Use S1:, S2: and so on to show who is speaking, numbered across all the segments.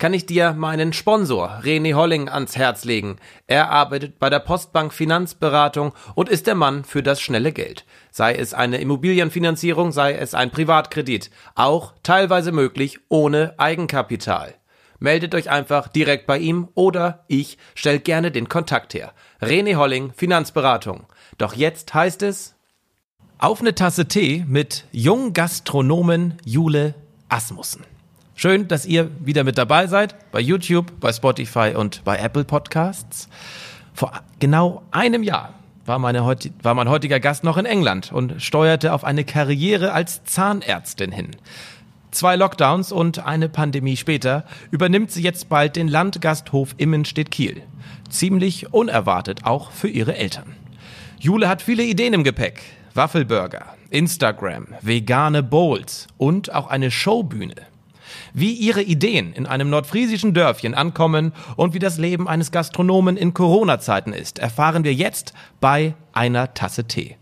S1: kann ich dir meinen Sponsor René Holling ans Herz legen. Er arbeitet bei der Postbank Finanzberatung und ist der Mann für das schnelle Geld. Sei es eine Immobilienfinanzierung, sei es ein Privatkredit, auch teilweise möglich ohne Eigenkapital. Meldet euch einfach direkt bei ihm oder ich stell gerne den Kontakt her. René Holling, Finanzberatung. Doch jetzt heißt es auf eine Tasse Tee mit Junggastronomen Jule Asmussen. Schön, dass ihr wieder mit dabei seid bei YouTube, bei Spotify und bei Apple Podcasts. Vor genau einem Jahr war, meine, war mein heutiger Gast noch in England und steuerte auf eine Karriere als Zahnärztin hin. Zwei Lockdowns und eine Pandemie später übernimmt sie jetzt bald den Landgasthof Immenstedt-Kiel. Ziemlich unerwartet auch für ihre Eltern. Jule hat viele Ideen im Gepäck. Waffelburger, Instagram, vegane Bowls und auch eine Showbühne wie ihre Ideen in einem nordfriesischen Dörfchen ankommen und wie das Leben eines Gastronomen in Corona-Zeiten ist, erfahren wir jetzt bei einer Tasse Tee.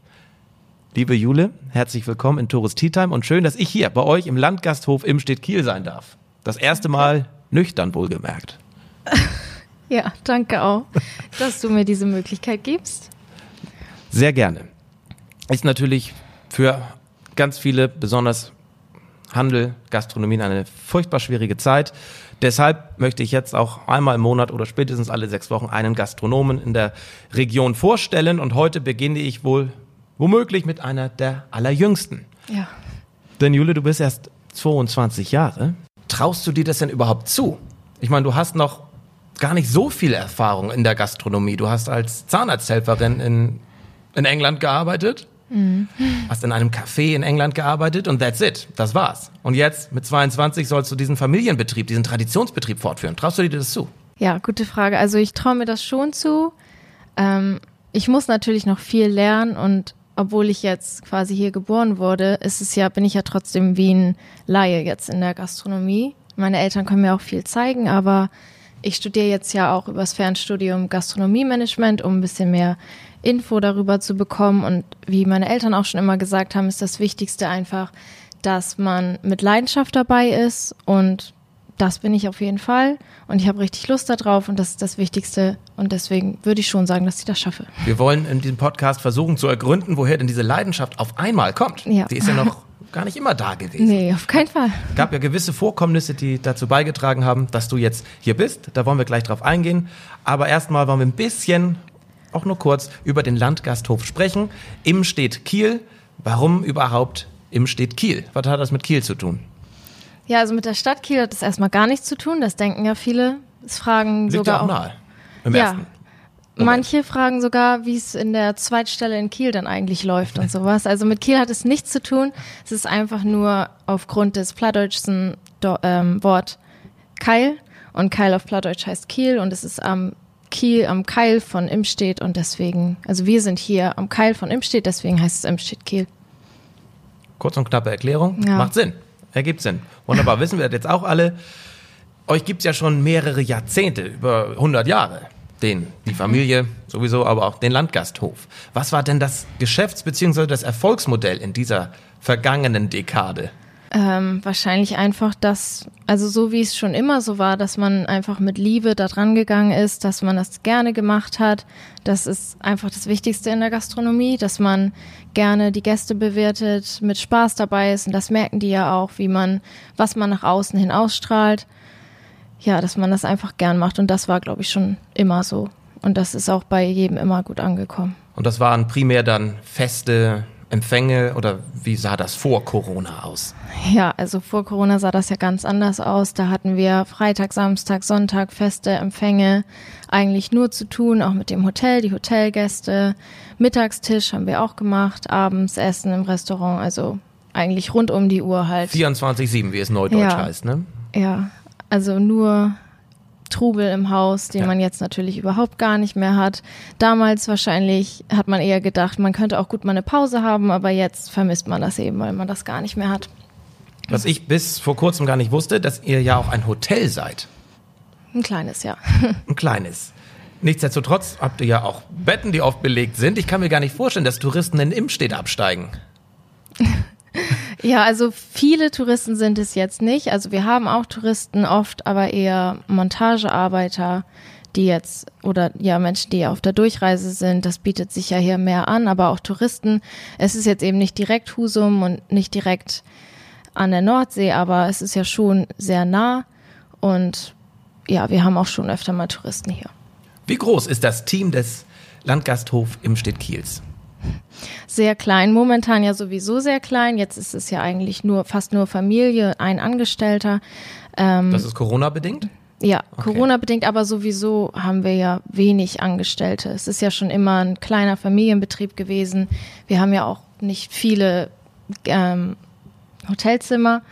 S1: Liebe Jule, herzlich willkommen in Tourist Tea Time und schön, dass ich hier bei euch im Landgasthof Imstedt Kiel sein darf. Das erste Mal nüchtern wohlgemerkt.
S2: Ja, danke auch, dass du mir diese Möglichkeit gibst.
S1: Sehr gerne. Ist natürlich für ganz viele, besonders Handel, Gastronomie eine furchtbar schwierige Zeit. Deshalb möchte ich jetzt auch einmal im Monat oder spätestens alle sechs Wochen einen Gastronomen in der Region vorstellen. Und heute beginne ich wohl womöglich mit einer der allerjüngsten.
S2: Ja.
S1: Denn Jule, du bist erst 22 Jahre. Traust du dir das denn überhaupt zu? Ich meine, du hast noch gar nicht so viel Erfahrung in der Gastronomie. Du hast als Zahnarzthelferin in, in England gearbeitet. Mhm. Hast in einem Café in England gearbeitet und that's it. Das war's. Und jetzt mit 22 sollst du diesen Familienbetrieb, diesen Traditionsbetrieb fortführen. Traust du dir das zu?
S2: Ja, gute Frage. Also ich traue mir das schon zu. Ähm, ich muss natürlich noch viel lernen und obwohl ich jetzt quasi hier geboren wurde, ist es ja, bin ich ja trotzdem wie ein Laie jetzt in der Gastronomie. Meine Eltern können mir auch viel zeigen, aber ich studiere jetzt ja auch übers Fernstudium Gastronomiemanagement, um ein bisschen mehr Info darüber zu bekommen. Und wie meine Eltern auch schon immer gesagt haben, ist das Wichtigste einfach, dass man mit Leidenschaft dabei ist. Und das bin ich auf jeden Fall. Und ich habe richtig Lust darauf und das ist das Wichtigste. Und deswegen würde ich schon sagen, dass ich das schaffe.
S1: Wir wollen in diesem Podcast versuchen zu ergründen, woher denn diese Leidenschaft auf einmal kommt. Ja. Die ist ja noch gar nicht immer da gewesen.
S2: Nee, auf keinen Fall.
S1: Es gab ja gewisse Vorkommnisse, die dazu beigetragen haben, dass du jetzt hier bist. Da wollen wir gleich drauf eingehen. Aber erstmal wollen wir ein bisschen auch nur kurz über den Landgasthof sprechen. Im steht Kiel. Warum überhaupt im steht Kiel? Was hat das mit Kiel zu tun?
S2: Ja, also mit der Stadt Kiel hat das erstmal gar nichts zu tun. Das denken ja viele. Es fragen
S1: Liegt
S2: sogar
S1: ja auch, nahe. Im
S2: ja.
S1: ersten.
S2: Manche fragen sogar, wie es in der Zweitstelle in Kiel dann eigentlich läuft und sowas. Also mit Kiel hat es nichts zu tun. Es ist einfach nur aufgrund des plattdeutschen ähm, Wort Keil. Und Keil auf Plattdeutsch heißt Kiel und es ist am Kiel am Keil von Imstedt und deswegen, also wir sind hier am Keil von Imstedt, deswegen heißt es Imstedt Kiel.
S1: Kurz und knappe Erklärung.
S2: Ja.
S1: Macht Sinn. Ergibt Sinn. Wunderbar. Wissen wir das jetzt auch alle. Euch gibt's ja schon mehrere Jahrzehnte, über 100 Jahre. Den, die Familie sowieso, aber auch den Landgasthof. Was war denn das Geschäfts- bzw. das Erfolgsmodell in dieser vergangenen Dekade?
S2: Ähm, wahrscheinlich einfach das, also so wie es schon immer so war, dass man einfach mit Liebe da dran gegangen ist, dass man das gerne gemacht hat. Das ist einfach das Wichtigste in der Gastronomie, dass man gerne die Gäste bewertet, mit Spaß dabei ist und das merken die ja auch, wie man, was man nach außen hin ausstrahlt. Ja, dass man das einfach gern macht und das war, glaube ich, schon immer so. Und das ist auch bei jedem immer gut angekommen.
S1: Und das waren primär dann Feste, Empfänge oder wie sah das vor Corona aus?
S2: Ja, also vor Corona sah das ja ganz anders aus. Da hatten wir Freitag, Samstag, Sonntag Feste, Empfänge, eigentlich nur zu tun, auch mit dem Hotel, die Hotelgäste. Mittagstisch haben wir auch gemacht, abends Essen im Restaurant, also eigentlich rund um die Uhr halt.
S1: 24-7, wie es neudeutsch
S2: Ja.
S1: heißt, ne?
S2: Ja, also nur Trubel im Haus, den
S1: Ja.
S2: man jetzt natürlich überhaupt gar nicht mehr hat. Damals wahrscheinlich hat man eher gedacht, man könnte auch gut mal eine Pause haben, aber jetzt vermisst man das eben, weil man das gar nicht mehr hat.
S1: Was ich bis vor kurzem gar nicht wusste, dass ihr ja auch ein Hotel seid.
S2: Ein kleines, ja.
S1: Ein kleines. Nichtsdestotrotz habt ihr ja auch Betten, die oft belegt sind. Ich kann mir gar nicht vorstellen, dass Touristen in Imstedt absteigen.
S2: Ja, also viele Touristen sind es jetzt nicht. Also wir haben auch Touristen oft, aber eher Montagearbeiter, die jetzt oder ja Menschen, die auf der Durchreise sind. Das bietet sich ja hier mehr an, aber auch Touristen. Es ist jetzt eben nicht direkt Husum und nicht direkt an der Nordsee, aber es ist ja schon sehr nah und ja, wir haben auch schon öfter mal Touristen hier.
S1: Wie groß ist das Team des Landgasthof Imstedt Kiels?
S2: Sehr klein, momentan ja sowieso sehr klein. Jetzt ist es ja eigentlich nur fast nur Familie, ein Angestellter. Ähm,
S1: Das ist Corona-bedingt?
S2: Ja,
S1: Okay.
S2: Corona-bedingt, aber sowieso haben wir ja wenig Angestellte. Es ist ja schon immer ein kleiner Familienbetrieb gewesen. Wir haben ja auch nicht viele ähm, Hotelzimmer.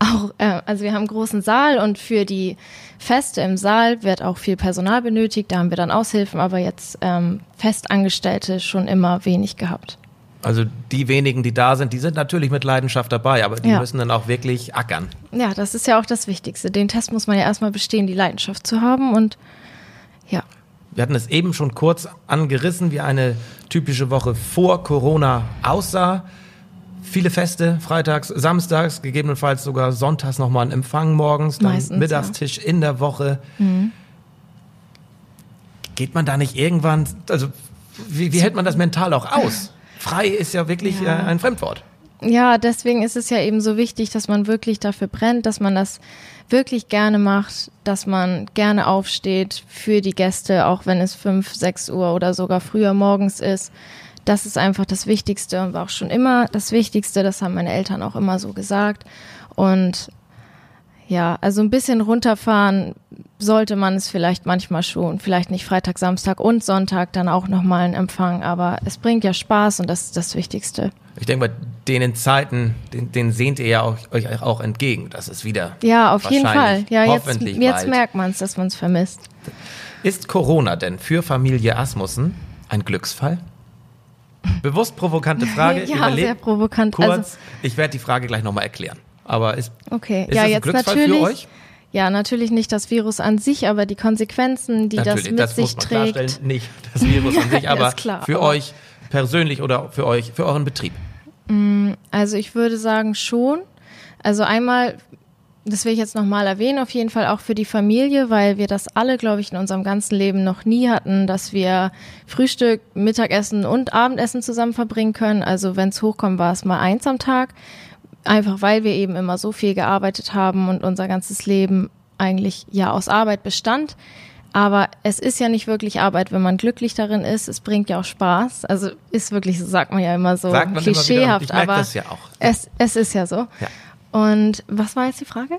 S2: Auch, äh, also wir haben einen großen Saal und für die Feste im Saal wird auch viel Personal benötigt. Da haben wir dann Aushilfen, aber jetzt ähm, Festangestellte schon immer wenig gehabt.
S1: Also die wenigen, die da sind, die sind natürlich mit Leidenschaft dabei, aber die
S2: Ja.
S1: müssen dann auch wirklich ackern.
S2: Ja, das ist ja auch das Wichtigste. Den Test muss man ja erstmal bestehen, die Leidenschaft zu haben und ja.
S1: Wir hatten es eben schon kurz angerissen, wie eine typische Woche vor Corona aussah. Viele Feste, freitags, samstags, gegebenenfalls sogar sonntags nochmal ein Empfang morgens, dann
S2: Meistens,
S1: Mittagstisch in der Woche. Geht man da nicht irgendwann, also wie, wie hält man das mental auch aus? Frei ist ja wirklich
S2: Ja.
S1: Äh, ein Fremdwort.
S2: Ja, deswegen ist es ja eben so wichtig, dass man wirklich dafür brennt, dass man das wirklich gerne macht, dass man gerne aufsteht für die Gäste, auch wenn es fünf, sechs Uhr oder sogar früher morgens ist. Das ist einfach das Wichtigste und war auch schon immer das Wichtigste. Das haben meine Eltern auch immer so gesagt. Und ja, also ein bisschen runterfahren sollte man es vielleicht manchmal schon. Vielleicht nicht Freitag, Samstag und Sonntag dann auch nochmal einen Empfang. Aber es bringt ja Spaß und das ist das Wichtigste.
S1: Ich denke, bei denen Zeiten, den, den sehnt ihr ja auch, euch auch entgegen. Das ist wieder.
S2: Ja, auf jeden Fall. Ja, jetzt,
S1: hoffentlich
S2: jetzt merkt man es, dass man es vermisst.
S1: Ist Corona denn für Familie Asmussen ein Glücksfall? Bewusst provokante Frage.
S2: ja, sehr provokant.
S1: kurz.
S2: Also,
S1: ich werde die Frage gleich nochmal erklären. Aber ist,
S2: okay,
S1: ist
S2: ja,
S1: das ein
S2: jetzt
S1: Glücksfall
S2: natürlich.
S1: für euch?
S2: Ja, natürlich nicht das Virus an sich, aber die Konsequenzen, die das
S1: Natürlich,
S2: mit
S1: das
S2: sich trägt.
S1: Nicht das Virus an sich, aber
S2: klar,
S1: für
S2: aber-
S1: euch persönlich oder für euch, für euren Betrieb.
S2: Also ich würde sagen schon. Also einmal, das will ich jetzt nochmal erwähnen, auf jeden Fall auch für die Familie, weil wir das alle, glaube ich, in unserem ganzen Leben noch nie hatten, dass wir Frühstück, Mittagessen und Abendessen zusammen verbringen können. Also wenn es hochkommt, war es mal eins am Tag. Einfach weil wir eben immer so viel gearbeitet haben und unser ganzes Leben eigentlich ja aus Arbeit bestand. Aber es ist ja nicht wirklich Arbeit, wenn man glücklich darin ist. Es bringt ja auch Spaß. Also ist wirklich so, sagt man ja immer so klischeehaft, aber
S1: ja auch.
S2: es, es ist ja so.
S1: Ja.
S2: Und was war jetzt die Frage?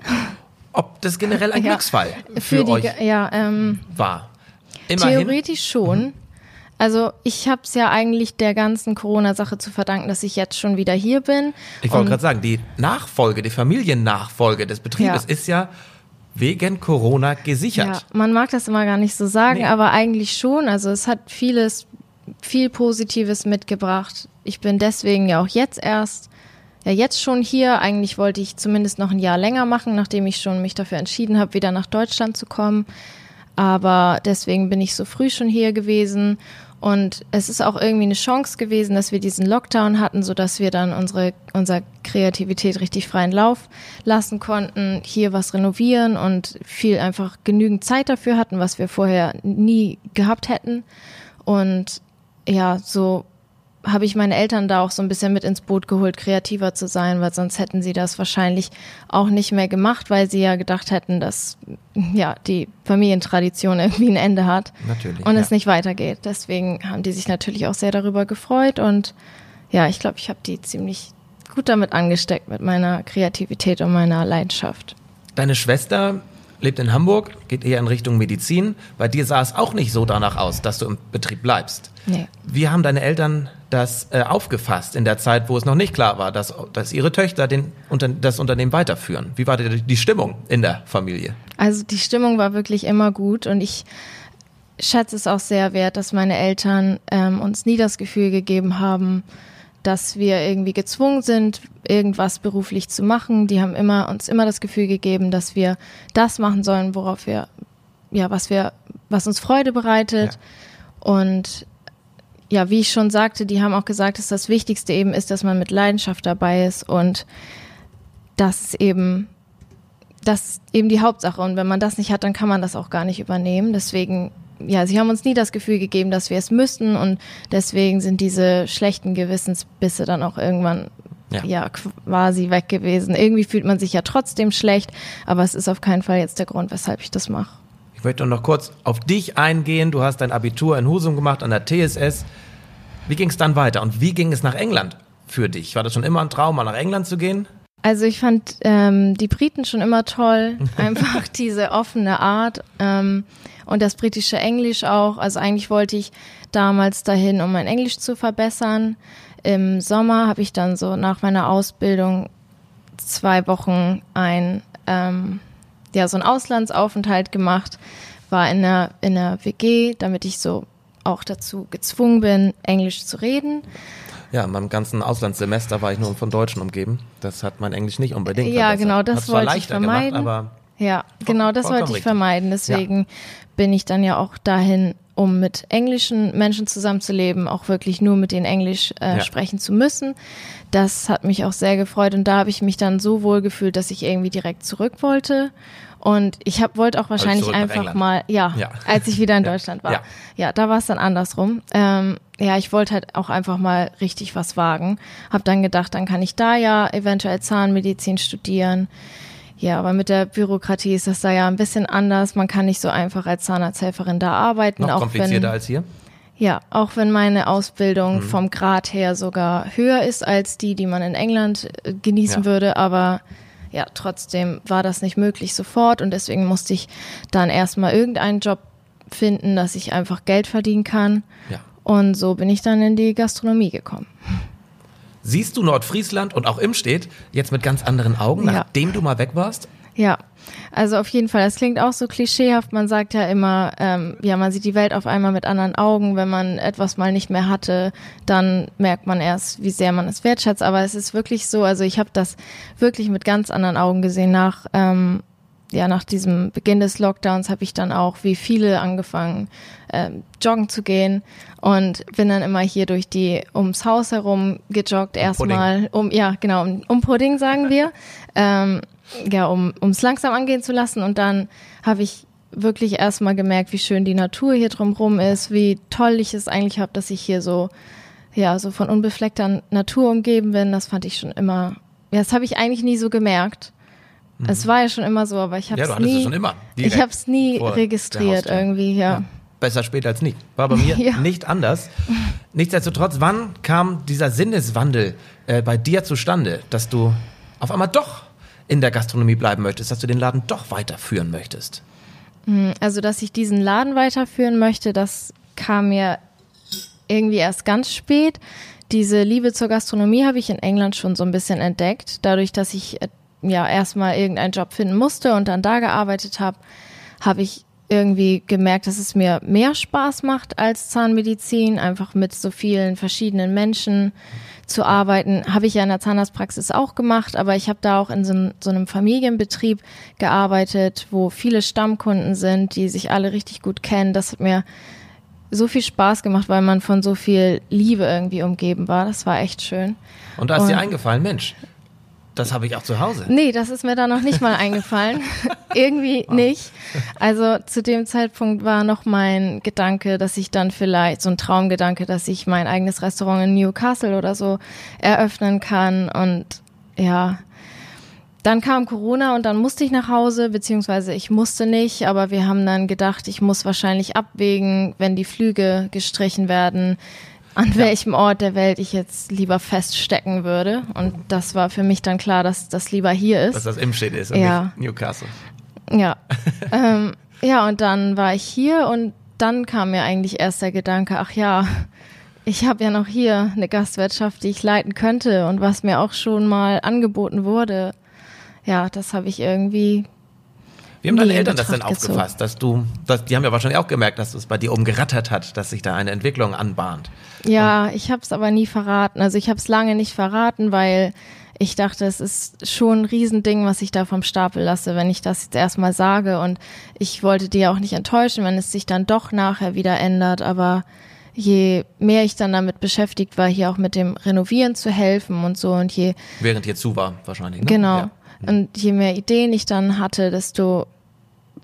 S1: Ob das generell ein
S2: Ja.
S1: Glücksfall für,
S2: die,
S1: euch
S2: ja, ähm,
S1: war. Immerhin.
S2: theoretisch schon. Also ich habe es ja eigentlich der ganzen Corona-Sache zu verdanken, dass ich jetzt schon wieder hier bin.
S1: Ich wollte gerade sagen, die Nachfolge, die Familiennachfolge des Betriebes
S2: Ja.
S1: ist ja wegen Corona gesichert.
S2: Ja, man mag das immer gar nicht so sagen,
S1: Nee.
S2: aber eigentlich schon. Also es hat vieles, viel Positives mitgebracht. Ich bin deswegen ja auch jetzt erst, ja jetzt schon hier. Eigentlich wollte ich zumindest noch ein Jahr länger machen, nachdem ich schon mich dafür entschieden habe, wieder nach Deutschland zu kommen. Aber deswegen bin ich so früh schon hier gewesen. Und es ist auch irgendwie eine Chance gewesen, dass wir diesen Lockdown hatten, so dass wir dann unsere, unsere Kreativität richtig freien Lauf lassen konnten, hier was renovieren und viel einfach genügend Zeit dafür hatten, was wir vorher nie gehabt hätten. Und ja, so habe ich meine Eltern da auch so ein bisschen mit ins Boot geholt, kreativer zu sein, weil sonst hätten sie das wahrscheinlich auch nicht mehr gemacht, weil sie ja gedacht hätten, dass ja die Familientradition irgendwie ein Ende hat
S1: Natürlich,
S2: und
S1: ja.
S2: es nicht weitergeht. Deswegen haben die sich natürlich auch sehr darüber gefreut und ja, ich glaube, ich habe die ziemlich gut damit angesteckt mit meiner Kreativität und meiner Leidenschaft.
S1: Deine Schwester lebt in Hamburg, geht eher in Richtung Medizin. Bei dir sah es auch nicht so danach aus, dass du im Betrieb bleibst.
S2: Nee.
S1: Wie haben deine Eltern das äh, aufgefasst in der Zeit, wo es noch nicht klar war, dass, dass ihre Töchter den, unter, das Unternehmen weiterführen? Wie war die, die Stimmung in der Familie?
S2: Also die Stimmung war wirklich immer gut und ich schätze es auch sehr wert, dass meine Eltern ähm, uns nie das Gefühl gegeben haben, dass wir irgendwie gezwungen sind, irgendwas beruflich zu machen. Die haben immer uns immer das Gefühl gegeben, dass wir das machen sollen, worauf wir ja, was wir was uns Freude bereitet. Ja. Und ja, wie ich schon sagte, die haben auch gesagt, dass das Wichtigste eben ist, dass man mit Leidenschaft dabei ist und das ist eben das ist eben die Hauptsache. Und wenn man das nicht hat, dann kann man das auch gar nicht übernehmen. Deswegen ja, sie haben uns nie das Gefühl gegeben, dass wir es müssten und deswegen sind diese schlechten Gewissensbisse dann auch irgendwann ja. ja. quasi weg gewesen. Irgendwie fühlt man sich ja trotzdem schlecht, aber es ist auf keinen Fall jetzt der Grund, weshalb ich das mache.
S1: Ich möchte noch kurz auf dich eingehen. Du hast dein Abitur in Husum gemacht an der TSS. Wie ging es dann weiter und wie ging es nach England für dich? War das schon immer ein Traum, mal nach England zu gehen?
S2: Also ich fand ähm, die Briten schon immer toll, einfach diese offene Art. Ähm, und das britische Englisch auch. Also eigentlich wollte ich damals dahin, um mein Englisch zu verbessern. Im Sommer habe ich dann so nach meiner Ausbildung zwei Wochen ein ähm, ja so einen Auslandsaufenthalt gemacht, war in der in der WG, damit ich so auch dazu gezwungen bin, Englisch zu reden.
S1: Ja, in meinem ganzen Auslandssemester war ich nur von Deutschen umgeben. Das hat mein Englisch nicht unbedingt.
S2: Ja, verbessert. genau, das wollte ich vermeiden. Gemacht, aber ja, genau, das wollte ich richtig. vermeiden. Deswegen ja. bin ich dann ja auch dahin, um mit englischen Menschen zusammenzuleben, auch wirklich nur mit denen Englisch äh, ja. sprechen zu müssen. Das hat mich auch sehr gefreut und da habe ich mich dann so wohl gefühlt, dass ich irgendwie direkt zurück wollte. Und ich hab, wollte auch wahrscheinlich also einfach mal, ja, ja, als ich wieder in Deutschland war. Ja, ja da war es dann andersrum. Ähm, ja, ich wollte halt auch einfach mal richtig was wagen. Hab dann gedacht, dann kann ich da ja eventuell Zahnmedizin studieren. Ja, aber mit der Bürokratie ist das da ja ein bisschen anders. Man kann nicht so einfach als Zahnarzthelferin da arbeiten.
S1: Noch komplizierter wenn, als hier?
S2: Ja, auch wenn meine Ausbildung mhm. vom Grad her sogar höher ist als die, die man in England äh, genießen ja. würde, aber ja, trotzdem war das nicht möglich sofort und deswegen musste ich dann erstmal irgendeinen Job finden, dass ich einfach Geld verdienen kann. Ja. Und so bin ich dann in die Gastronomie gekommen
S1: siehst du Nordfriesland und auch Imstedt jetzt mit ganz anderen Augen, ja. nachdem du mal weg warst?
S2: Ja, also auf jeden Fall. Das klingt auch so klischeehaft. Man sagt ja immer, ähm, ja, man sieht die Welt auf einmal mit anderen Augen. Wenn man etwas mal nicht mehr hatte, dann merkt man erst, wie sehr man es wertschätzt. Aber es ist wirklich so. Also ich habe das wirklich mit ganz anderen Augen gesehen nach ähm, ja, nach diesem Beginn des Lockdowns habe ich dann auch wie viele angefangen, äh, joggen zu gehen und bin dann immer hier durch die ums Haus herum gejoggt um erstmal um ja genau um, um Pudding sagen wir ähm, ja um ums langsam angehen zu lassen und dann habe ich wirklich erstmal gemerkt, wie schön die Natur hier drumherum ist, wie toll ich es eigentlich habe, dass ich hier so ja so von unbefleckter Natur umgeben bin. Das fand ich schon immer ja, das habe ich eigentlich nie so gemerkt. Mhm. Es war ja schon immer so, aber ich habe es ja, nie. schon immer ich habe es nie registriert irgendwie. Ja. ja.
S1: Besser spät als nie. War bei mir ja. nicht anders. Nichtsdestotrotz, wann kam dieser Sinneswandel äh, bei dir zustande, dass du auf einmal doch in der Gastronomie bleiben möchtest, dass du den Laden doch weiterführen möchtest?
S2: Hm, also, dass ich diesen Laden weiterführen möchte, das kam mir irgendwie erst ganz spät. Diese Liebe zur Gastronomie habe ich in England schon so ein bisschen entdeckt, dadurch, dass ich äh, ja erstmal irgendeinen Job finden musste und dann da gearbeitet habe, habe ich irgendwie gemerkt, dass es mir mehr Spaß macht als Zahnmedizin, einfach mit so vielen verschiedenen Menschen zu arbeiten. Habe ich ja in der Zahnarztpraxis auch gemacht, aber ich habe da auch in so, so, einem Familienbetrieb gearbeitet, wo viele Stammkunden sind, die sich alle richtig gut kennen. Das hat mir so viel Spaß gemacht, weil man von so viel Liebe irgendwie umgeben war. Das war echt schön.
S1: Und da ist Und, dir eingefallen, Mensch, das habe ich auch zu Hause.
S2: Nee, das ist mir da noch nicht mal eingefallen. Irgendwie wow. nicht. Also zu dem Zeitpunkt war noch mein Gedanke, dass ich dann vielleicht, so ein Traumgedanke, dass ich mein eigenes Restaurant in Newcastle oder so eröffnen kann. Und ja, dann kam Corona und dann musste ich nach Hause, beziehungsweise ich musste nicht, aber wir haben dann gedacht, ich muss wahrscheinlich abwägen, wenn die Flüge gestrichen werden, an welchem Ort der Welt ich jetzt lieber feststecken würde. Und das war für mich dann klar, dass das lieber hier ist.
S1: Dass das Imstedt ist und ja. nicht Newcastle.
S2: Ja. ähm, ja, und dann war ich hier und dann kam mir eigentlich erst der Gedanke, ach ja, ich habe ja noch hier eine Gastwirtschaft, die ich leiten könnte und was mir auch schon mal angeboten wurde. Ja, das habe ich irgendwie
S1: Wie haben deine Eltern das denn
S2: gezogen.
S1: aufgefasst, dass du, dass, die haben ja wahrscheinlich auch gemerkt, dass es bei dir oben gerattert hat, dass sich da eine Entwicklung anbahnt.
S2: Ja, ich habe es aber nie verraten. Also ich habe es lange nicht verraten, weil ich dachte, es ist schon ein Riesending, was ich da vom Stapel lasse, wenn ich das jetzt erstmal sage. Und ich wollte ja auch nicht enttäuschen, wenn es sich dann doch nachher wieder ändert. Aber je mehr ich dann damit beschäftigt war, hier auch mit dem Renovieren zu helfen und so und je
S1: Während hier zu war, wahrscheinlich. Ne?
S2: Genau.
S1: Ja.
S2: Und je mehr Ideen ich dann hatte, desto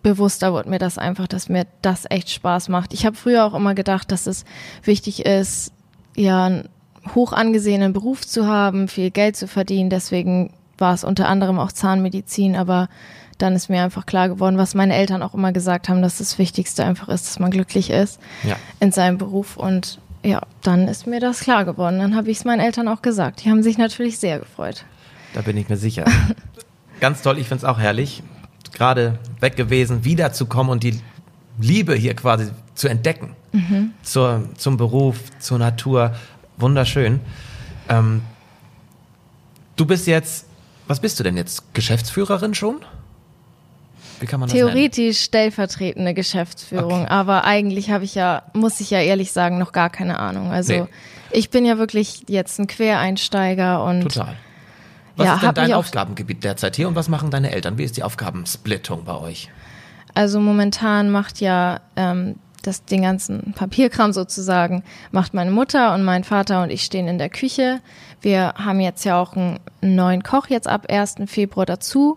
S2: bewusster wurde mir das einfach, dass mir das echt Spaß macht. Ich habe früher auch immer gedacht, dass es wichtig ist, ja, einen hoch angesehenen Beruf zu haben, viel Geld zu verdienen. Deswegen war es unter anderem auch Zahnmedizin, aber dann ist mir einfach klar geworden, was meine Eltern auch immer gesagt haben, dass das Wichtigste einfach ist, dass man glücklich ist
S1: Ja.
S2: in seinem Beruf. Und ja, dann ist mir das klar geworden. Dann habe ich es meinen Eltern auch gesagt. Die haben sich natürlich sehr gefreut.
S1: Da bin ich mir sicher. Ganz toll, ich finde es auch herrlich. Gerade weg gewesen, wiederzukommen und die Liebe hier quasi zu entdecken. Zur, zum Beruf, zur Natur. Wunderschön. Ähm, du bist jetzt, was bist du denn jetzt? Geschäftsführerin schon? Wie kann man das nennen?
S2: Theoretisch stellvertretende Geschäftsführung,
S1: Okay.
S2: aber eigentlich habe ich ja, muss ich ja ehrlich sagen, noch gar keine Ahnung. Also
S1: Nee.
S2: ich bin ja wirklich jetzt ein Quereinsteiger und
S1: Total. Was
S2: Ja,
S1: ist denn dein Aufgabengebiet derzeit hier und was machen deine Eltern? Wie ist die Aufgabensplittung bei euch?
S2: also momentan macht ja ähm, das den ganzen Papierkram sozusagen macht meine Mutter und mein Vater und ich stehen in der Küche. Wir haben jetzt ja auch einen neuen Koch jetzt ab 1. Februar dazu.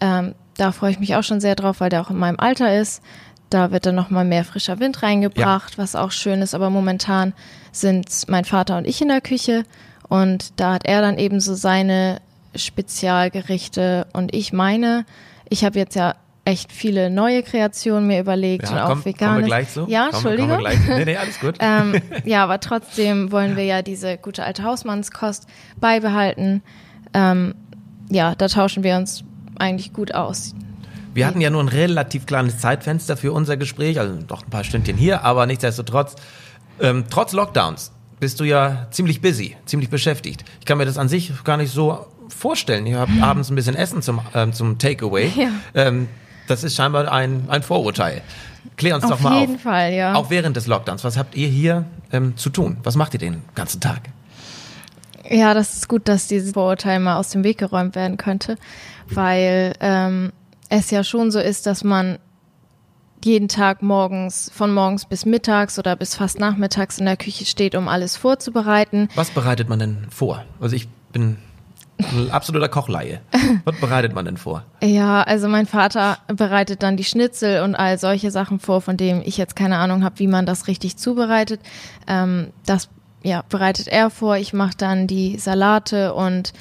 S2: Ähm, da freue ich mich auch schon sehr drauf, weil der auch in meinem Alter ist. Da wird dann nochmal mehr frischer Wind reingebracht, was auch schön ist. Aber momentan sind mein Vater und ich in der Küche und da hat er dann eben so seine Spezialgerichte und ich meine. Ich habe jetzt ja echt viele neue Kreationen mir überlegt und auch
S1: komm,
S2: vegan.
S1: kommen wir gleich zu.
S2: Ja,
S1: Kommen-
S2: Entschuldigung.
S1: Kommen wir gleich. Nee, nee, alles gut.
S2: ähm, ja, aber trotzdem wollen wir ja diese gute alte Hausmannskost beibehalten. Ähm, ja, da tauschen wir uns eigentlich gut aus.
S1: Wir hatten ja nur ein relativ kleines Zeitfenster für unser Gespräch, also doch ein paar Stündchen hier, aber nichtsdestotrotz, ähm, trotz Lockdowns bist du ja ziemlich busy, ziemlich beschäftigt. Ich kann mir das an sich gar nicht so vorstellen. Ihr habt abends ein bisschen Essen zum, ähm, zum Takeaway.
S2: Ja.
S1: Ähm, das ist scheinbar ein, ein Vorurteil. Klär uns
S2: Auf
S1: doch mal
S2: jeden
S1: auf.
S2: Fall, ja.
S1: Auch während des Lockdowns, was habt ihr hier ähm, zu tun? Was macht ihr den ganzen Tag?
S2: Ja, das ist gut, dass dieses Vorurteil mal aus dem Weg geräumt werden könnte, weil ähm, es ja schon so ist, dass man jeden Tag morgens, von morgens bis mittags oder bis fast nachmittags in der Küche steht, um alles vorzubereiten.
S1: Was bereitet man denn vor? Also ich bin ein absoluter Kochleihe. Was bereitet man denn vor?
S2: Ja, also mein Vater bereitet dann die Schnitzel und all solche Sachen vor, von denen ich jetzt keine Ahnung habe, wie man das richtig zubereitet. Ähm, das ja, bereitet er vor. Ich mache dann die Salate und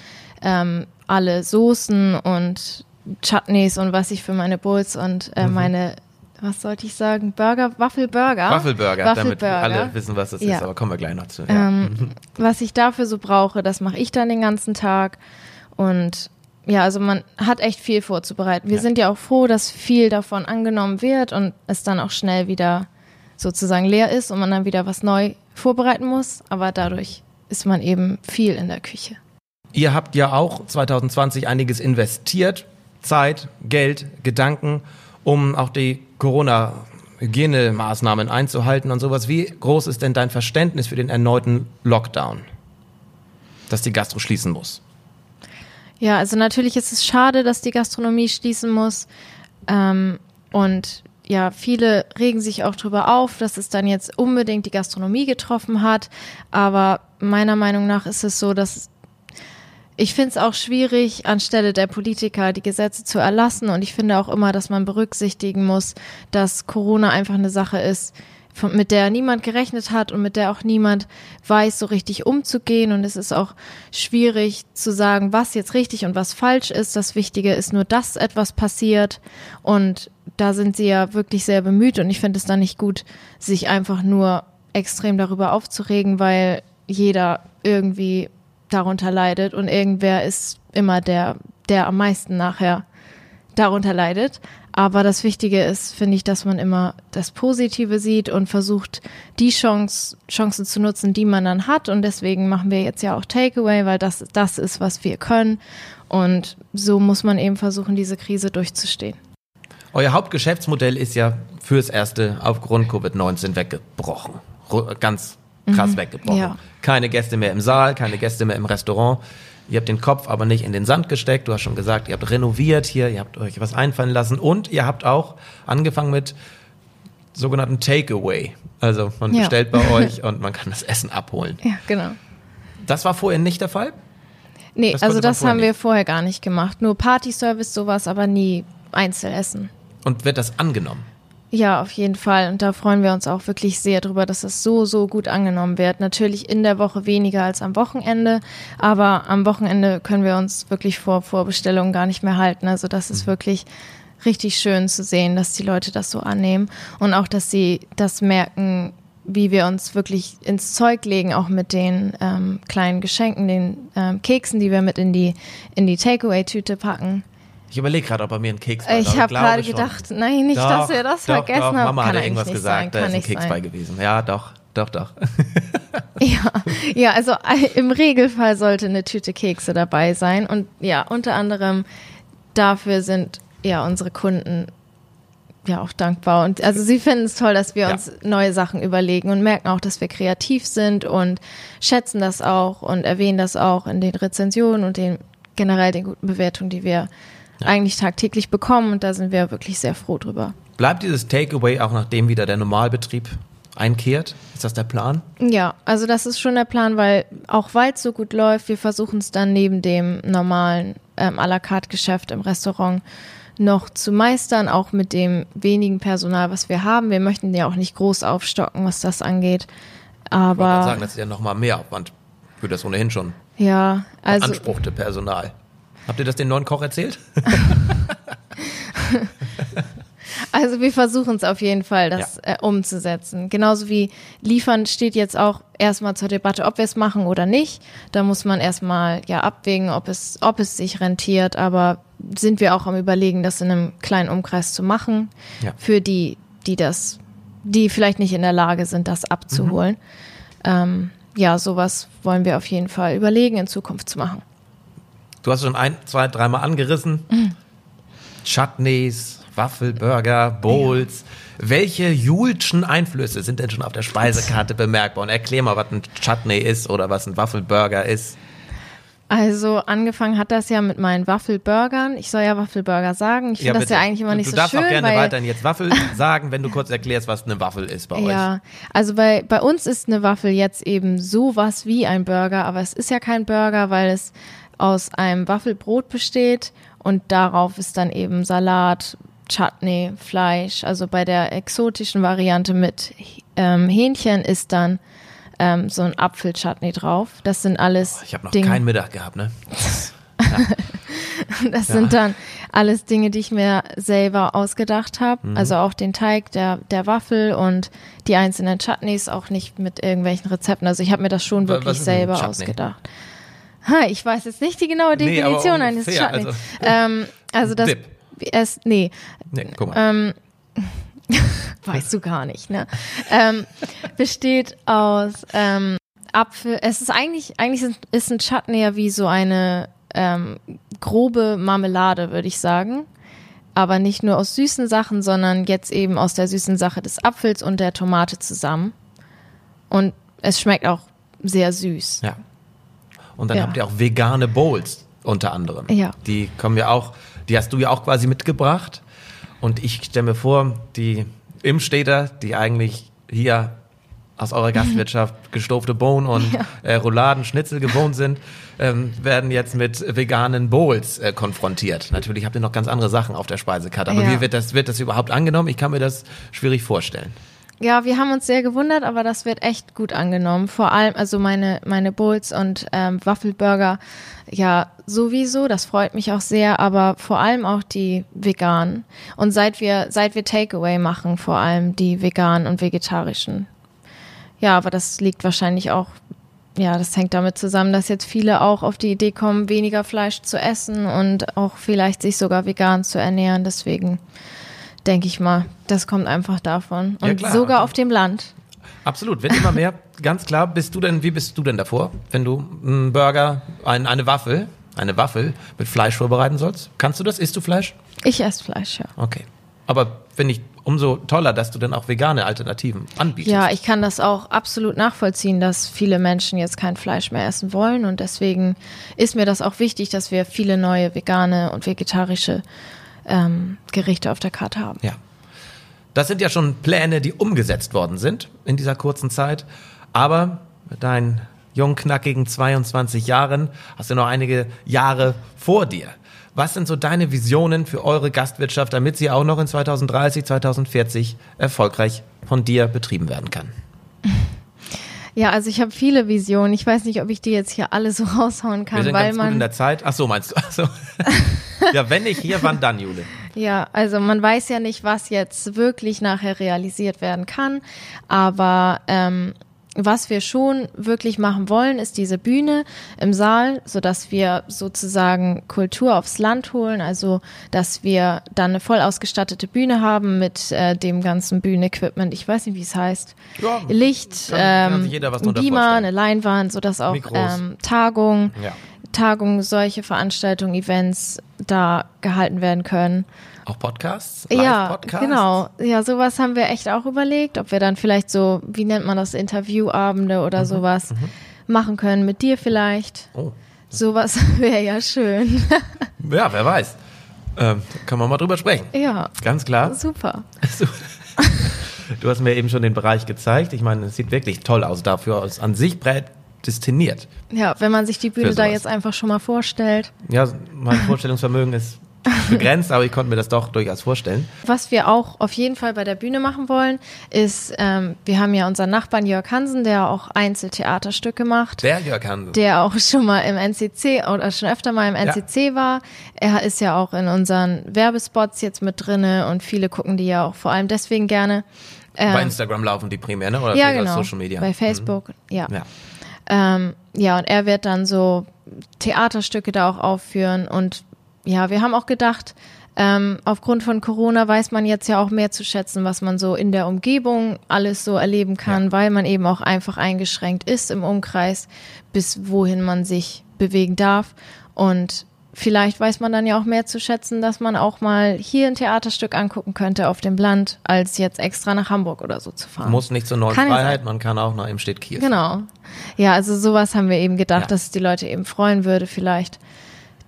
S2: ähm, alle Soßen und Chutneys und was ich für meine Bowls und äh, meine, was sollte ich sagen, Burger, Waffelburger.
S1: Waffelburger, damit
S2: Waffelburger.
S1: alle wissen, was das ist,
S2: Ja.
S1: aber kommen wir gleich noch zu. Ja.
S2: Ähm, was ich dafür so brauche, das mache ich dann den ganzen Tag. Und ja, also man hat echt viel vorzubereiten. Wir
S1: Ja.
S2: sind ja auch froh, dass viel davon angenommen wird und es dann auch schnell wieder sozusagen leer ist und man dann wieder was neu vorbereiten muss. Aber dadurch ist man eben viel in der Küche.
S1: Ihr habt ja auch 2020 einiges investiert, Zeit, Geld, Gedanken, um auch die Corona-Hygienemaßnahmen einzuhalten und sowas. Wie groß ist denn dein Verständnis für den erneuten Lockdown, dass die Gastro schließen muss?
S2: Ja, also natürlich ist es schade, dass die Gastronomie schließen muss. Ähm, und ja, viele regen sich auch darüber auf, dass es dann jetzt unbedingt die Gastronomie getroffen hat. Aber meiner Meinung nach ist es so, dass ich finde es auch schwierig, anstelle der Politiker die Gesetze zu erlassen. Und ich finde auch immer, dass man berücksichtigen muss, dass Corona einfach eine Sache ist, mit der niemand gerechnet hat und mit der auch niemand weiß, so richtig umzugehen. Und es ist auch schwierig zu sagen, was jetzt richtig und was falsch ist. Das Wichtige ist nur, dass etwas passiert. Und da sind sie ja wirklich sehr bemüht. Und ich finde es dann nicht gut, sich einfach nur extrem darüber aufzuregen, weil jeder irgendwie darunter leidet und irgendwer ist immer der, der am meisten nachher darunter leidet. Aber das Wichtige ist, finde ich, dass man immer das Positive sieht und versucht, die Chance, Chancen zu nutzen, die man dann hat. Und deswegen machen wir jetzt ja auch Takeaway, weil das das ist, was wir können. Und so muss man eben versuchen, diese Krise durchzustehen.
S1: Euer Hauptgeschäftsmodell ist ja fürs Erste aufgrund Covid-19 weggebrochen. Ganz krass weggebrochen.
S2: Ja.
S1: Keine Gäste mehr im Saal, keine Gäste mehr im Restaurant. Ihr habt den Kopf aber nicht in den Sand gesteckt. Du hast schon gesagt, ihr habt renoviert hier, ihr habt euch was einfallen lassen und ihr habt auch angefangen mit sogenannten Takeaway. Also man
S2: Ja.
S1: bestellt bei euch und man kann das Essen abholen.
S2: Ja, genau.
S1: Das war vorher nicht der Fall?
S2: Nee,
S1: Das
S2: also das haben wir
S1: nicht.
S2: vorher gar nicht gemacht. Nur Partyservice, sowas, aber nie Einzelessen.
S1: Und wird das angenommen?
S2: Ja, auf jeden Fall. Und da freuen wir uns auch wirklich sehr drüber, dass es so, so gut angenommen wird. Natürlich in der Woche weniger als am Wochenende, aber am Wochenende können wir uns wirklich vor Vorbestellungen gar nicht mehr halten. Also das ist wirklich richtig schön zu sehen, dass die Leute das so annehmen und auch, dass sie das merken, wie wir uns wirklich ins Zeug legen, auch mit den ähm, kleinen Geschenken, den ähm, Keksen, die wir mit in die, in die Takeaway-Tüte packen.
S1: Ich überlege gerade, ob er mir einen Keks war.
S2: Ich habe gerade gedacht, nein, nicht,
S1: Doch,
S2: dass wir das
S1: doch,
S2: vergessen
S1: doch.
S2: haben.
S1: Mama hat irgendwas gesagt,
S2: sein,
S1: da ist ein Keks
S2: sein.
S1: bei gewesen. Ja, doch, doch, doch.
S2: Ja, ja, also äh, im Regelfall sollte eine Tüte Kekse dabei sein. Und ja, unter anderem dafür sind ja unsere Kunden ja auch dankbar. Und also sie finden es toll, dass wir
S1: Ja.
S2: uns neue Sachen überlegen und merken auch, dass wir kreativ sind und schätzen das auch und erwähnen das auch in den Rezensionen und den generell den guten Bewertungen, die wir eigentlich tagtäglich bekommen. Und da sind wir wirklich sehr froh drüber.
S1: Bleibt dieses Takeaway auch nachdem wieder der Normalbetrieb einkehrt? Ist das der Plan?
S2: Ja, also das ist schon der Plan, weil auch weil es so gut läuft, wir versuchen es dann neben dem normalen ähm, à la carte Geschäft im Restaurant noch zu meistern, auch mit dem wenigen Personal, was wir haben. Wir möchten ja auch nicht groß aufstocken, was das angeht.
S1: Ich
S2: Aber
S1: sagen, das ist ja nochmal mehr Aufwand für das ohnehin schon
S2: ja, also
S1: beanspruchte Personal. Habt ihr das den neuen Koch erzählt?
S2: Also wir versuchen es auf jeden Fall, das äh, umzusetzen. Genauso wie liefern steht jetzt auch erstmal zur Debatte, ob wir es machen oder nicht. Da muss man erstmal ja abwägen, ob es, ob es sich rentiert. Aber sind wir auch am überlegen, das in einem kleinen Umkreis zu machen.
S1: Ja.
S2: Für die, die das, die vielleicht nicht in der Lage sind, das abzuholen. Ähm, ja, sowas wollen wir auf jeden Fall überlegen, in Zukunft zu machen.
S1: Du hast schon ein, zwei, dreimal angerissen.
S2: Mhm.
S1: Chutneys, Waffelburger, Bowls. Welche Julschen Einflüsse sind denn schon auf der Speisekarte bemerkbar? Und erklär mal, was ein Chutney ist oder was ein Waffelburger ist.
S2: Also angefangen hat das ja mit meinen Waffelburgern. Ich soll ja Waffelburger sagen. Ich finde das
S1: bitte.
S2: ja eigentlich immer
S1: du,
S2: nicht
S1: du
S2: so
S1: darfst
S2: schön,
S1: auch gerne weiterhin jetzt Waffel sagen, wenn du kurz erklärst, was eine Waffel ist bei euch.
S2: ja, also bei bei uns ist eine Waffel jetzt eben sowas wie ein Burger, aber es ist ja kein Burger, weil es aus einem Waffelbrot besteht und darauf ist dann eben Salat, Chutney, Fleisch. Also bei der exotischen Variante mit ähm, Hähnchen ist dann ähm, so ein Apfelchutney drauf. Das sind alles
S1: Ich habe noch
S2: Dinge.
S1: keinen Mittag gehabt, ne?
S2: Das sind dann alles Dinge, die ich mir selber ausgedacht habe.
S1: Mhm.
S2: Also auch den Teig der, der Waffel und die einzelnen Chutneys auch nicht mit irgendwelchen Rezepten. Also ich habe mir das schon wirklich selber ausgedacht. Ha, ich weiß jetzt nicht die genaue
S1: Nee,
S2: Definition eines
S1: ungefähr,
S2: Chutneys.
S1: also-
S2: ähm, also das
S1: Dip.
S2: es, nee,
S1: Nee, guck mal.
S2: weißt du gar nicht, ne? ähm, besteht aus ähm, Apfel. Es ist eigentlich, eigentlich ist- ist ein Chutney ja wie so eine ähm, grobe Marmelade, würde ich sagen. Aber nicht nur aus süßen Sachen, sondern jetzt eben aus der süßen Sache des Apfels und der Tomate zusammen. Und es schmeckt auch sehr süß.
S1: ja. Und dann
S2: ja.
S1: habt ihr auch vegane Bowls unter anderem.
S2: Ja.
S1: Die kommen ja auch, die hast du ja auch quasi mitgebracht. Und ich stelle mir vor, die Imstädter, die eigentlich hier aus eurer Gastwirtschaft gestofte Bohnen und
S2: Ja.
S1: äh, Rouladen, Schnitzel gewohnt sind, ähm, werden jetzt mit veganen Bowls äh, konfrontiert. Natürlich habt ihr noch ganz andere Sachen auf der Speisekarte. Aber
S2: Ja.
S1: wie wird das, wird das überhaupt angenommen? Ich kann mir das schwierig vorstellen.
S2: Ja, wir haben uns sehr gewundert, aber das wird echt gut angenommen. Vor allem, also meine, meine Bowls und ähm, Waffelburger, ja, sowieso, das freut mich auch sehr, aber vor allem auch die veganen. Und seit wir, seit wir Takeaway machen, vor allem die veganen und vegetarischen. Ja, aber das liegt wahrscheinlich auch, ja, das hängt damit zusammen, dass jetzt viele auch auf die Idee kommen, weniger Fleisch zu essen und auch vielleicht sich sogar vegan zu ernähren. Deswegen denke ich mal, das kommt einfach davon.
S1: Ja,
S2: Und
S1: klar.
S2: sogar auf dem Land.
S1: Absolut, wird immer mehr. Ganz klar, bist du denn, wie bist du denn davor, wenn du einen Burger, ein, eine Waffel, eine Waffel mit Fleisch vorbereiten sollst? Kannst du das? Isst du Fleisch?
S2: Ich esse Fleisch, ja.
S1: Okay. Aber finde ich umso toller, dass du dann auch vegane Alternativen anbietest.
S2: Ja, ich kann das auch absolut nachvollziehen, dass viele Menschen jetzt kein Fleisch mehr essen wollen. Und deswegen ist mir das auch wichtig, dass wir viele neue vegane und vegetarische ähm, Gerichte auf der Karte haben.
S1: Ja. Das sind ja schon Pläne, die umgesetzt worden sind in dieser kurzen Zeit. Aber mit deinen jungen, knackigen 22 Jahren hast du noch einige Jahre vor dir. Was sind so deine Visionen für eure Gastwirtschaft, damit sie auch noch in 2030, 2040 erfolgreich von dir betrieben werden kann?
S2: Ja, also ich habe viele Visionen. Ich weiß nicht, ob ich die jetzt hier alle so raushauen kann,
S1: Wir sind
S2: weil
S1: ganz
S2: man
S1: gut in der Zeit. Ach so, meinst du? Ach so. ja, wenn nicht hier, wann dann, Jule?
S2: Ja, also man weiß ja nicht, was jetzt wirklich nachher realisiert werden kann, aber ähm, was wir schon wirklich machen wollen, ist diese Bühne im Saal, so dass wir sozusagen Kultur aufs Land holen, also dass wir dann eine voll ausgestattete Bühne haben mit äh, dem ganzen Bühnenequipment. Ich weiß nicht, wie es heißt.
S1: Ja,
S2: Licht,
S1: kann- kann
S2: ähm,
S1: sich jeder was
S2: Beamer, eine Leinwand, so dass auch
S1: Mikros.
S2: ähm, Tagungen,
S1: Ja.
S2: Tagungen, solche Veranstaltungen, Events da gehalten werden können.
S1: Auch Podcasts?
S2: Ja,
S1: Live-Podcasts?
S2: genau. Ja, sowas haben wir echt auch überlegt, ob wir dann vielleicht so, wie nennt man das, Interviewabende
S1: Mhm,
S2: oder sowas machen können mit dir vielleicht.
S1: Oh.
S2: Sowas wäre ja schön.
S1: Ja, wer weiß. Ähm, kann man mal drüber sprechen.
S2: ja,
S1: Ganz klar.
S2: super.
S1: Du hast mir eben schon den Bereich gezeigt. Ich meine, es sieht wirklich toll aus dafür, an sich prädestiniert.
S2: Ja, wenn man sich die Bühne da jetzt einfach schon mal vorstellt.
S1: Ja, mein Vorstellungsvermögen ist begrenzt, aber ich konnte mir das doch durchaus vorstellen.
S2: Was wir auch auf jeden Fall bei der Bühne machen wollen, ist, ähm, wir haben ja unseren Nachbarn Jörg Hansen, der auch Einzeltheaterstücke macht.
S1: Der Jörg Hansen.
S2: der auch schon mal im NCC oder schon öfter mal im NCC war. Er ist ja auch in unseren Werbespots jetzt mit drinne und viele gucken die ja auch vor allem deswegen gerne.
S1: Bei Instagram laufen die primär, ne? Oder
S2: Ja, genau.
S1: Social Media?
S2: Bei Facebook, ja.
S1: Ja.
S2: Ähm, ja, und er wird dann so Theaterstücke da auch aufführen. Und ja, wir haben auch gedacht, ähm, aufgrund von Corona weiß man jetzt ja auch mehr zu schätzen, was man so in der Umgebung alles so erleben kann,
S1: Ja.
S2: weil man eben auch einfach eingeschränkt ist im Umkreis, bis wohin man sich bewegen darf. Und vielleicht weiß man dann ja auch mehr zu schätzen, dass man auch mal hier ein Theaterstück angucken könnte auf dem Land, als jetzt extra nach Hamburg oder so zu fahren.
S1: Muss nicht zur neuen
S2: Kann ja
S1: Freiheit,
S2: sein.
S1: man kann auch noch im Stedt Kiel.
S2: Genau. Ja, also sowas haben wir eben gedacht,
S1: Ja.
S2: dass es die Leute eben freuen würde, vielleicht,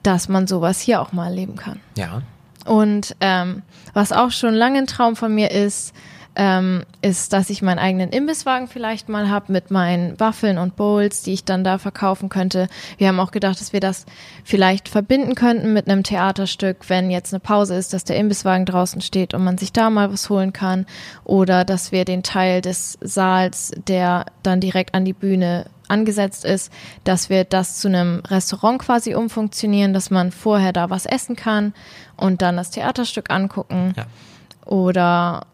S2: dass man sowas hier auch mal erleben kann.
S1: Ja.
S2: Und ähm, was auch schon lange ein Traum von mir ist, ähm, ist, dass ich meinen eigenen Imbisswagen vielleicht mal habe mit meinen Waffeln und Bowls, die ich dann da verkaufen könnte. Wir haben auch gedacht, dass wir das vielleicht verbinden könnten mit einem Theaterstück, wenn jetzt eine Pause ist, dass der Imbisswagen draußen steht und man sich da mal was holen kann. Oder dass wir den Teil des Saals, der dann direkt an die Bühne angesetzt ist, dass wir das zu einem Restaurant quasi umfunktionieren, dass man vorher da was essen kann und dann das Theaterstück angucken.
S1: Ja.
S2: Oder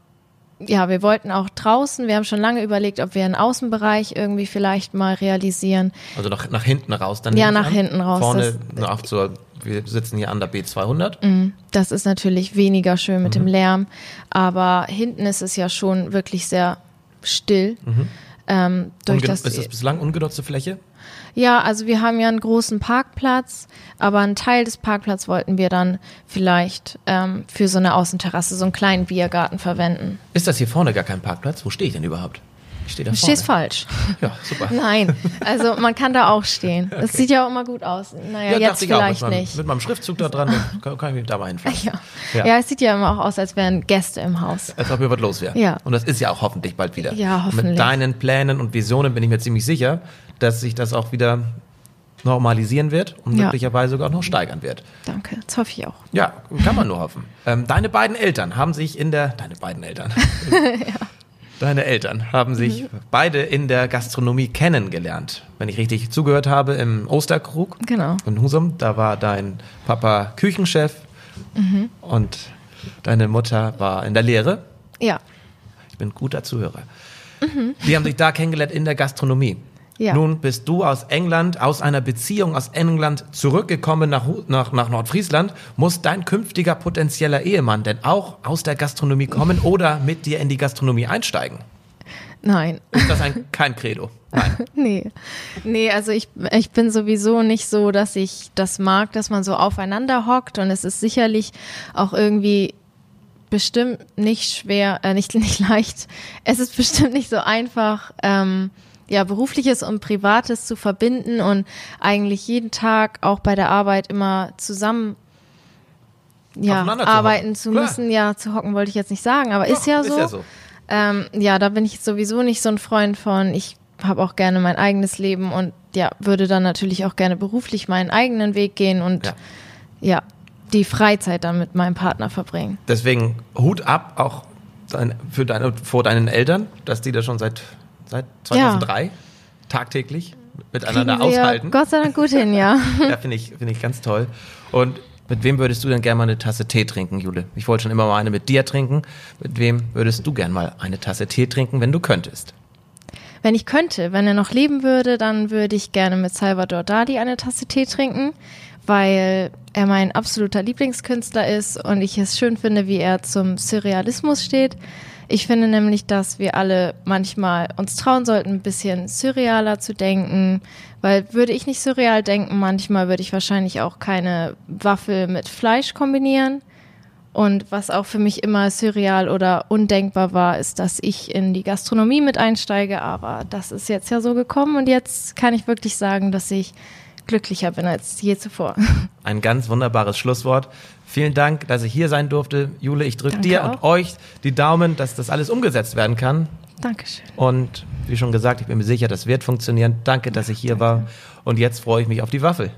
S2: ja, wir wollten auch draußen, wir haben schon lange überlegt, ob wir einen Außenbereich irgendwie vielleicht mal realisieren.
S1: Also nach, nach hinten raus dann.
S2: Ja, nach
S1: an.
S2: hinten raus,
S1: Vorne noch zur, wir sitzen hier an der B200.
S2: Das ist natürlich weniger schön mit dem Lärm, aber hinten ist es ja schon wirklich sehr still. Ähm, durch
S1: Unge-
S2: das,
S1: ist das bislang ungenutzte Fläche?
S2: Ja, also wir haben ja einen großen Parkplatz, aber einen Teil des Parkplatzes wollten wir dann vielleicht ähm, für so eine Außenterrasse, so einen kleinen Biergarten verwenden.
S1: Ist das hier vorne gar kein Parkplatz? Wo stehe ich denn überhaupt? Ich stehe da vorne.
S2: stehst falsch.
S1: Ja, super.
S2: Nein, also man kann da auch stehen. Das sieht ja auch immer gut aus. Naja,
S1: Ja,
S2: jetzt
S1: ich auch.
S2: vielleicht
S1: mit meinem,
S2: nicht.
S1: Mit meinem Schriftzug da dran kann, kann ich mich da mal hinfahren.
S2: Ja.
S1: Ja.
S2: Ja. es sieht ja immer auch aus, als wären Gäste im Haus.
S1: Als ob hier was los wäre.
S2: Ja.
S1: Und das ist ja auch hoffentlich bald wieder.
S2: Ja, hoffentlich.
S1: Mit deinen Plänen und Visionen bin ich mir ziemlich sicher, dass sich das auch wieder normalisieren wird und
S2: Ja.
S1: möglicherweise sogar noch steigern wird.
S2: Danke, das hoffe ich auch.
S1: Ja, kann man nur hoffen. Ähm, deine beiden Eltern haben sich in der, deine beiden Eltern, deine Eltern haben sich
S2: Mhm.
S1: beide in der Gastronomie kennengelernt. Wenn ich richtig zugehört habe, im Osterkrug
S2: Genau.
S1: in Husum, da war dein Papa Küchenchef
S2: Mhm.
S1: und deine Mutter war in der Lehre.
S2: Ja,
S1: Ich bin ein guter Zuhörer. Die haben sich da kennengelernt in der Gastronomie.
S2: Ja.
S1: Nun bist du aus England, aus einer Beziehung aus England zurückgekommen nach, nach, nach Nordfriesland. Muss dein künftiger potenzieller Ehemann denn auch aus der Gastronomie kommen oder mit dir in die Gastronomie einsteigen?
S2: nein.
S1: Ist das ein, kein Credo? Nein.
S2: Nee. Nee, also ich, ich bin sowieso nicht so, dass ich das mag, dass man so aufeinander hockt und es ist sicherlich auch irgendwie bestimmt nicht schwer, äh, nicht, nicht leicht. Es ist bestimmt nicht so einfach, ähm, ja, berufliches und privates zu verbinden und eigentlich jeden Tag auch bei der Arbeit immer zusammen ja,
S1: zu
S2: arbeiten zu
S1: Klar.
S2: müssen. Ja, zu hocken wollte ich jetzt nicht sagen, aber ist ja
S1: Ist
S2: so.
S1: ja so.
S2: Ähm, ja, da bin ich sowieso nicht so ein Freund von. Ich habe auch gerne mein eigenes Leben und ja, würde dann natürlich auch gerne beruflich meinen eigenen Weg gehen und
S1: Ja.
S2: ja, die Freizeit dann mit meinem Partner verbringen.
S1: Deswegen Hut ab auch dein, für deine, vor deinen Eltern, dass die da schon seit, seit 2003 tagtäglich miteinander
S2: Kriegen
S1: aushalten.
S2: Gott sei Dank gut hin, ja.
S1: Ja, finde ich, finde ich ganz toll. Und mit wem würdest du denn gerne mal eine Tasse Tee trinken, Jule? Ich wollte schon immer mal eine mit dir trinken. Mit wem würdest du gerne mal eine Tasse Tee trinken, wenn du könntest?
S2: Wenn ich könnte, wenn er noch leben würde, dann würde ich gerne mit Salvador Dali eine Tasse Tee trinken, weil er mein absoluter Lieblingskünstler ist und ich es schön finde, wie er zum Surrealismus steht. Ich finde nämlich, dass wir alle manchmal uns trauen sollten, ein bisschen surrealer zu denken, weil würde ich nicht surreal denken, manchmal würde ich wahrscheinlich auch keine Waffel mit Fleisch kombinieren. Und was auch für mich immer surreal oder undenkbar war, ist, dass ich in die Gastronomie mit einsteige. Aber das ist jetzt ja so gekommen und jetzt kann ich wirklich sagen, dass ich glücklicher bin als je zuvor.
S1: Ein ganz wunderbares Schlusswort. Vielen Dank, dass ich hier sein durfte. Jule, ich drücke
S2: Danke
S1: dir
S2: auch.
S1: und euch die Daumen, dass das alles umgesetzt werden kann.
S2: Dankeschön.
S1: Und wie schon gesagt, ich bin mir sicher, das wird funktionieren. Danke, dass ich hier war. Und jetzt freue ich mich auf die Waffel.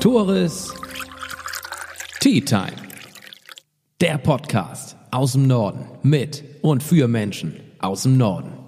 S3: Tores Tea Time. Der Podcast aus dem Norden mit und für Menschen aus dem Norden.